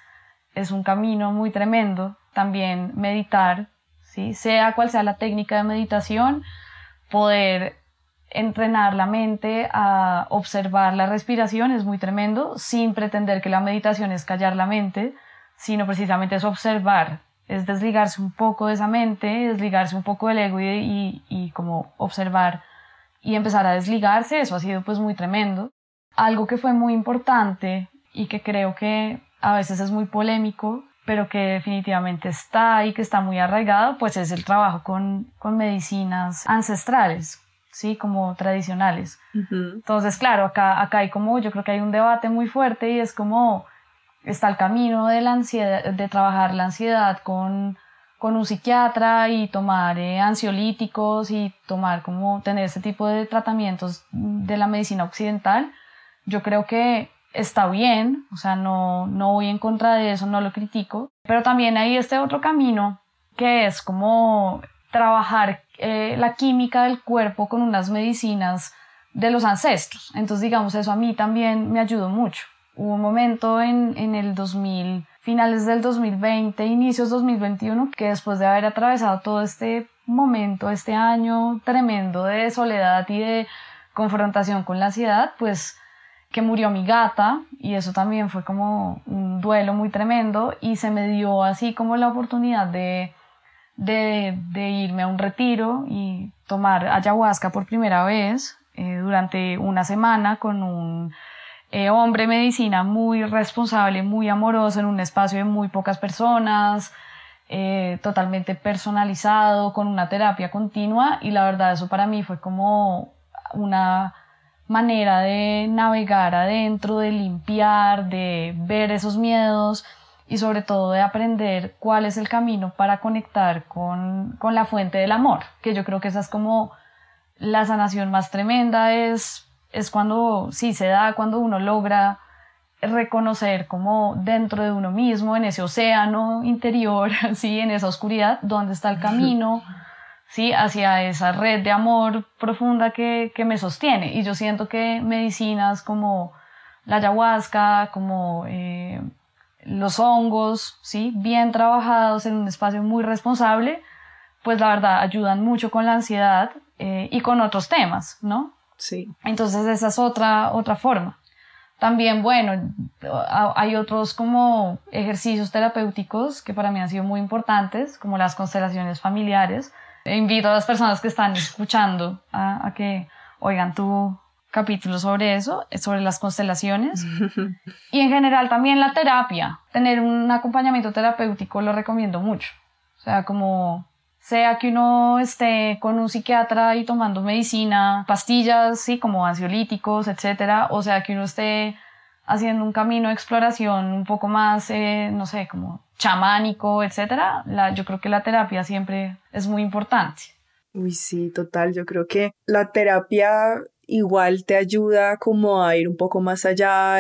es un camino muy tremendo. También meditar, ¿sí? sea cual sea la técnica de meditación, poder entrenar la mente a observar la respiración es muy tremendo, sin pretender que la meditación es callar la mente, sino precisamente es observar, es desligarse un poco de esa mente, desligarse un poco del ego y, y, como observar y empezar a desligarse, eso ha sido pues muy tremendo. Algo que fue muy importante y que creo que a veces es muy polémico, pero que definitivamente está y que está muy arraigado, pues es el trabajo con, con medicinas ancestrales, ¿sí? Como tradicionales. Entonces, claro, acá, acá hay como, yo creo que hay un debate muy fuerte y es como, está el camino de la ansiedad, de trabajar la ansiedad con, con un psiquiatra y tomar eh, ansiolíticos y tomar como, tener ese tipo de tratamientos de la medicina occidental. Yo creo que está bien, o sea, no, no voy en contra de eso, no lo critico, pero también hay este otro camino que es como trabajar eh, la química del cuerpo con unas medicinas de los ancestros. Entonces, digamos, eso a mí también me ayudó mucho. Hubo un momento en, en el 2000, finales del 2020, inicios 2021, que después de haber atravesado todo este momento, este año tremendo de soledad y de confrontación con la ansiedad, pues que murió mi gata y eso también fue como un duelo muy tremendo y se me dio así como la oportunidad de de, irme a un retiro y tomar ayahuasca por primera vez eh, durante una semana con un eh, hombre medicina muy responsable, muy amoroso en un espacio de muy pocas personas, eh, totalmente personalizado, con una terapia continua y la verdad eso para mí fue como una manera de navegar adentro, de limpiar, de ver esos miedos y sobre todo de aprender cuál es el camino para conectar con, con la fuente del amor, que yo creo que esa es como la sanación más tremenda, es, es cuando, sí, se da cuando uno logra reconocer como dentro de uno mismo, en ese océano interior, ¿sí? en esa oscuridad, dónde está el camino, ¿sí? hacia esa red de amor profunda que, que me sostiene. Y yo siento que medicinas como la ayahuasca, como eh, los hongos, ¿sí? bien trabajados en un espacio muy responsable, pues la verdad ayudan mucho con la ansiedad eh, y con otros temas, ¿no? Sí. Entonces esa es otra, otra forma. También, bueno, hay otros como ejercicios terapéuticos que para mí han sido muy importantes, como las constelaciones familiares. Invito a las personas que están escuchando a, que oigan tu capítulo sobre eso, sobre las constelaciones. y en general también la terapia. Tener un acompañamiento terapéutico lo recomiendo mucho. O sea, como sea que uno esté con un psiquiatra y tomando medicina, pastillas, sí, como ansiolíticos, etcétera, o sea que uno esté haciendo un camino de exploración un poco más, eh, no sé, como chamánico, etcétera, la, yo creo que la terapia siempre es muy importante. Uy, sí, total. Yo creo que la terapia igual te ayuda como a ir un poco más allá,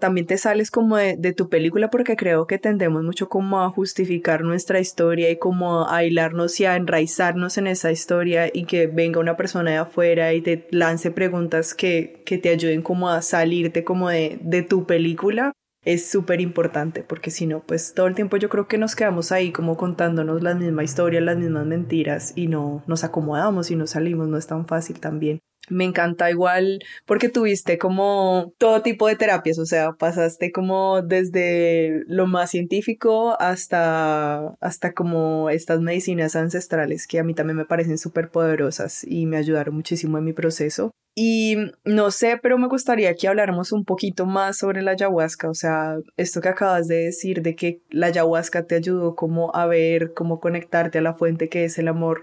también te sales como de, tu película porque creo que tendemos mucho como a justificar nuestra historia y como a hilarnos y a enraizarnos en esa historia y que venga una persona de afuera y te lance preguntas que, que te ayuden como a salirte como de, de tu película es súper importante porque si no, pues todo el tiempo yo creo que nos quedamos ahí como contándonos la misma historia, las mismas mentiras y no nos acomodamos y no salimos, no es tan fácil también. Me encanta igual porque tuviste como todo tipo de terapias, o sea, pasaste como desde lo más científico hasta, hasta como estas medicinas ancestrales que a mí también me parecen súper poderosas y me ayudaron muchísimo en mi proceso. Y no sé, pero me gustaría que habláramos un poquito más sobre la ayahuasca, o sea, esto que acabas de decir de que la ayahuasca te ayudó como a ver, cómo conectarte a la fuente que es el amor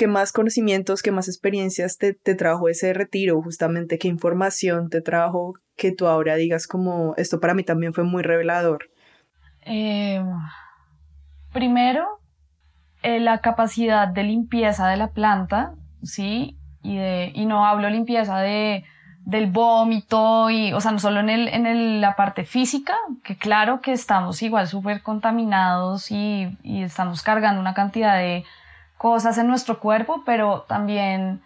¿Qué más conocimientos, qué más experiencias te, te trajo ese retiro? Justamente, ¿qué información te trajo que tú ahora digas como esto para mí también fue muy revelador? Em, primero, eh, la capacidad de limpieza de la planta, ¿sí? Y, de, y no hablo limpieza de, del vómito y, o sea, no solo en, el, en la parte física, que claro que estamos igual súper contaminados y, y estamos cargando una cantidad de cosas en nuestro cuerpo, pero también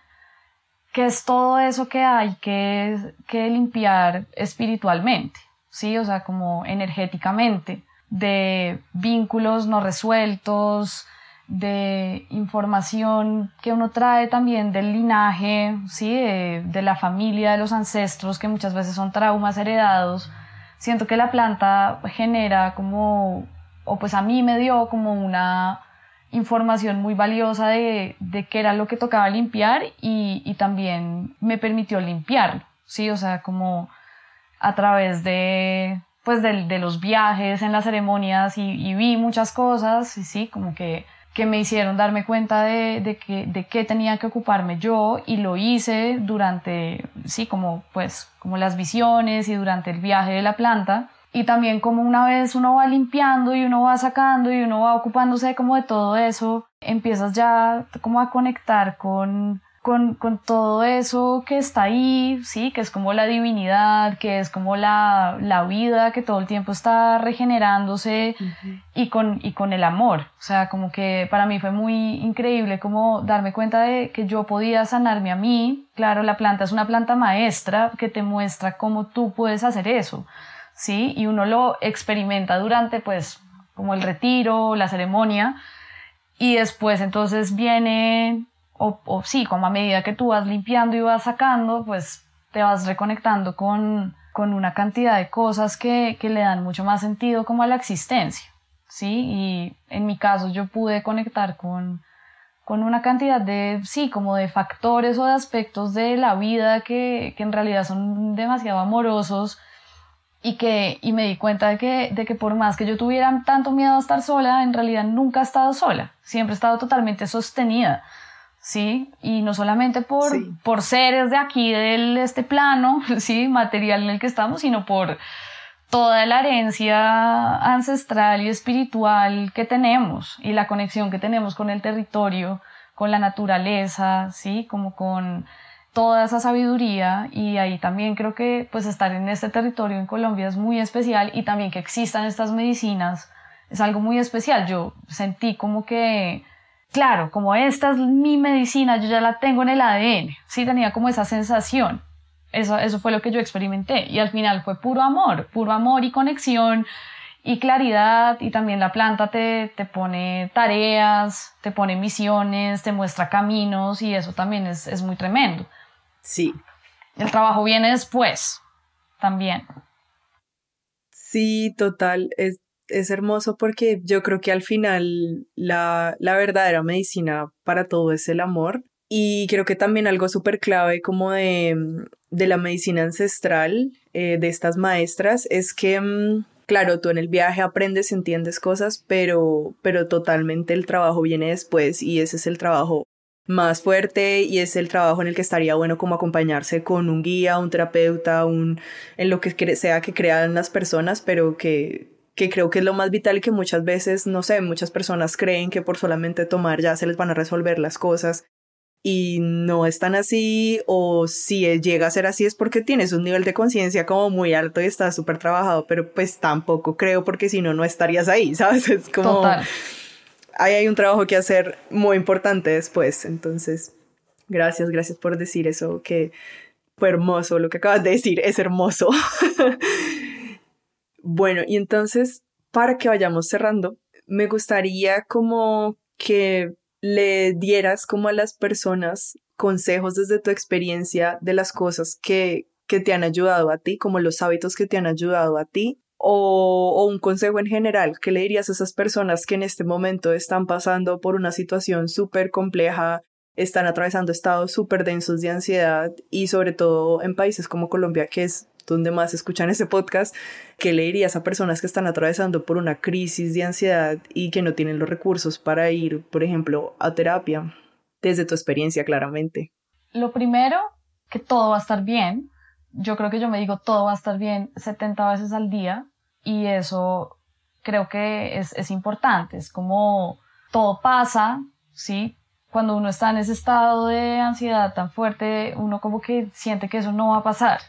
que es todo eso que hay que, que limpiar espiritualmente, ¿sí? O sea, como energéticamente, de vínculos no resueltos, de información que uno trae también del linaje, ¿sí? De, de, la familia, de los ancestros, que muchas veces son traumas heredados. Siento que la planta genera como, o pues a mí me dio como una información muy valiosa de, de qué era lo que tocaba limpiar y, y, también me permitió limpiarlo, ¿sí? O sea, como a través de, pues de, de los viajes en las ceremonias y, y, vi muchas cosas, y sí, como que, que me hicieron darme cuenta de, de, que, de qué tenía que ocuparme yo y lo hice durante, sí, como pues, como las visiones y durante el viaje de la planta y también como una vez uno va limpiando y uno va sacando y uno va ocupándose como de todo eso, empiezas ya como a conectar con, con, con, todo eso que está ahí, sí, que es como la divinidad, que es como la, la vida que todo el tiempo está regenerándose y, con, y con el amor. O sea, como que para mí fue muy increíble como darme cuenta de que yo podía sanarme a mí. Claro, la planta es una planta maestra que te muestra cómo tú puedes hacer eso. ¿Sí? Y uno lo experimenta durante, pues, como el retiro, la ceremonia, y después entonces viene, o, o sí, como a medida que tú vas limpiando y vas sacando, pues te vas reconectando con, con una cantidad de cosas que, que le dan mucho más sentido como a la existencia, ¿sí? Y en mi caso yo pude conectar con, con una cantidad de, sí, como de factores o de aspectos de la vida que, que en realidad son demasiado amorosos y que y me di cuenta de que, de que por más que yo tuviera tanto miedo a estar sola, en realidad nunca he estado sola, siempre he estado totalmente sostenida, ¿sí? Y no solamente por, por seres de aquí, de este plano, ¿sí? Material en el que estamos, sino por toda la herencia ancestral y espiritual que tenemos y la conexión que tenemos con el territorio, con la naturaleza, ¿sí? Como con toda esa sabiduría y ahí también creo que pues estar en este territorio en Colombia es muy especial y también que existan estas medicinas es algo muy especial. Yo sentí como que claro, como esta es mi medicina, yo ya la tengo en el ADN, sí tenía como esa sensación. Eso, eso fue lo que yo experimenté y al final fue puro amor, puro amor y conexión y claridad y también la planta te, te pone tareas, te pone misiones, te muestra caminos y eso también es, es muy tremendo. Sí. El trabajo viene después, también. Sí, total. Es, es hermoso porque yo creo que al final la, la verdadera medicina para todo es el amor. Y creo que también algo súper clave como de, de, la medicina ancestral eh, de estas maestras es que, mm, claro, tú en el viaje aprendes, entiendes cosas, pero, pero totalmente el trabajo viene después y ese es el trabajo más fuerte y es el trabajo en el que estaría bueno como acompañarse con un guía, un terapeuta, un en lo que sea que crean las personas, pero que que creo que es lo más vital y que muchas veces, no sé, muchas personas creen que por solamente tomar ya se les van a resolver las cosas y no es tan así o si llega a ser así es porque tienes un nivel de conciencia como muy alto y estás súper trabajado, pero pues tampoco creo porque si no, no estarías ahí, ¿sabes? Es como... Total. Ahí hay un trabajo que hacer muy importante después, entonces, gracias, gracias por decir eso, que fue hermoso, lo que acabas de decir es hermoso. Bueno, y entonces, para que vayamos cerrando, me gustaría como que le dieras como a las personas consejos desde tu experiencia de las cosas que, que te han ayudado a ti, como los hábitos que te han ayudado a ti, o, un consejo en general, ¿qué le dirías a esas personas que en este momento están pasando por una situación súper compleja, están atravesando estados súper densos de ansiedad y sobre todo en países como Colombia, que es donde más escuchan ese podcast, ¿qué le dirías a personas que están atravesando por una crisis de ansiedad y que no tienen los recursos para ir, por ejemplo, a terapia? Desde tu experiencia, claramente. Lo primero, que todo va a estar bien. Yo creo que yo me digo todo va a estar bien 70 veces al día y eso creo que es, es importante. Es como todo pasa, ¿sí? Cuando uno está en ese estado de ansiedad tan fuerte, uno como que siente que eso no va a pasar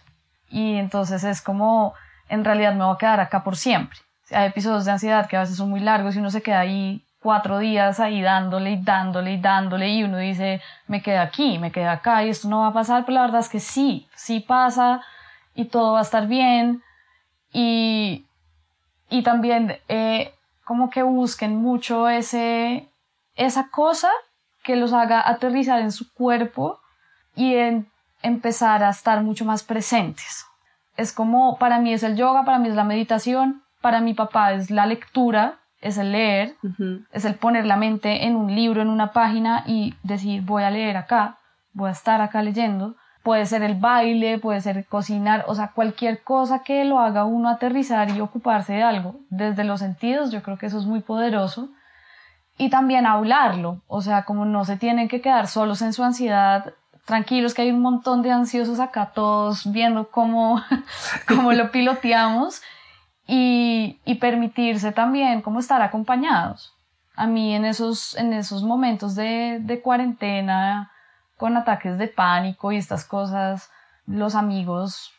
y entonces es como, en realidad me voy a quedar acá por siempre. Hay episodios de ansiedad que a veces son muy largos y uno se queda ahí cuatro días ahí dándole y dándole y dándole y uno dice, me quedé aquí, me quedé acá y esto no va a pasar, pero la verdad es que sí, sí pasa y todo va a estar bien y, y también eh, como que busquen mucho ese, esa cosa que los haga aterrizar en su cuerpo y en empezar a estar mucho más presentes. Es como, para mí es el yoga, para mí es la meditación, para mi papá es la lectura, es el leer, es el poner la mente en un libro, en una página y decir, voy a leer acá, voy a estar acá leyendo. Puede ser el baile, puede ser cocinar, o sea, cualquier cosa que lo haga uno aterrizar y ocuparse de algo. Desde los sentidos, yo creo que eso es muy poderoso. Y también hablarlo, o sea, como no se tienen que quedar solos en su ansiedad, tranquilos que hay un montón de ansiosos acá todos viendo cómo, cómo lo piloteamos y, permitirse también como estar acompañados. A mí en esos, en esos momentos de, de cuarentena, con ataques de pánico y estas cosas, los amigos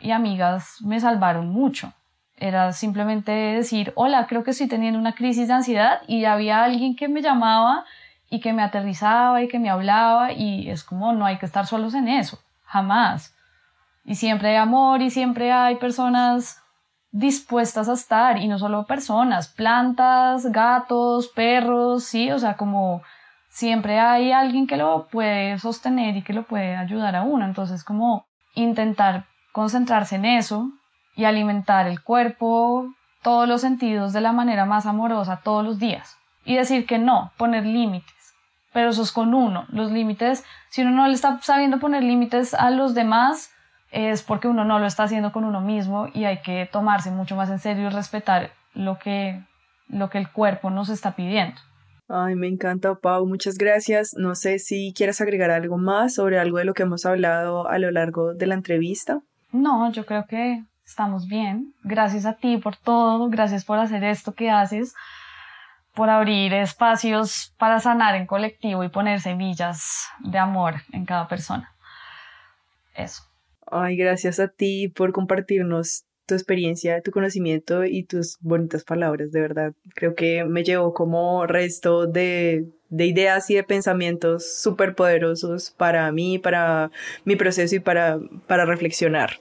y amigas me salvaron mucho. Era simplemente decir, hola, creo que estoy teniendo una crisis de ansiedad y había alguien que me llamaba y que me aterrizaba y que me hablaba y es como no hay que estar solos en eso, jamás. Y siempre hay amor y siempre hay personas dispuestas a estar y no solo personas, plantas, gatos, perros, sí, o sea, como siempre hay alguien que lo puede sostener y que lo puede ayudar a uno, entonces como intentar concentrarse en eso y alimentar el cuerpo, todos los sentidos de la manera más amorosa todos los días. Y decir que no, poner límites. Pero eso es con uno. Los límites, si uno no le está sabiendo poner límites a los demás, es porque uno no lo está haciendo con uno mismo y hay que tomarse mucho más en serio y respetar lo que, lo que el cuerpo nos está pidiendo. Ay, me encanta, Pau. Muchas gracias. No sé si quieres agregar algo más sobre algo de lo que hemos hablado a lo largo de la entrevista. No, yo creo que estamos bien. Gracias a ti por todo. Gracias por hacer esto que haces, por abrir espacios para sanar en colectivo y poner semillas de amor en cada persona. Eso. Ay, gracias a ti por compartirnos tu experiencia, tu conocimiento y tus bonitas palabras, de verdad. Creo que me llevó como resto de, de ideas y de pensamientos súper poderosos para mí, para mi proceso y para, para reflexionar.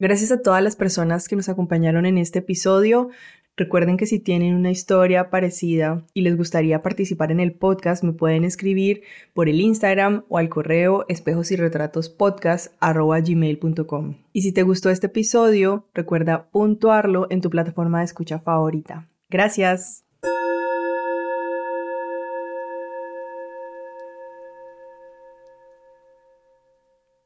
Gracias a todas las personas que nos acompañaron en este episodio. Recuerden que si tienen una historia parecida y les gustaría participar en el podcast, me pueden escribir por el Instagram o al correo espejos y Y si te gustó este episodio, recuerda puntuarlo en tu plataforma de escucha favorita. Gracias.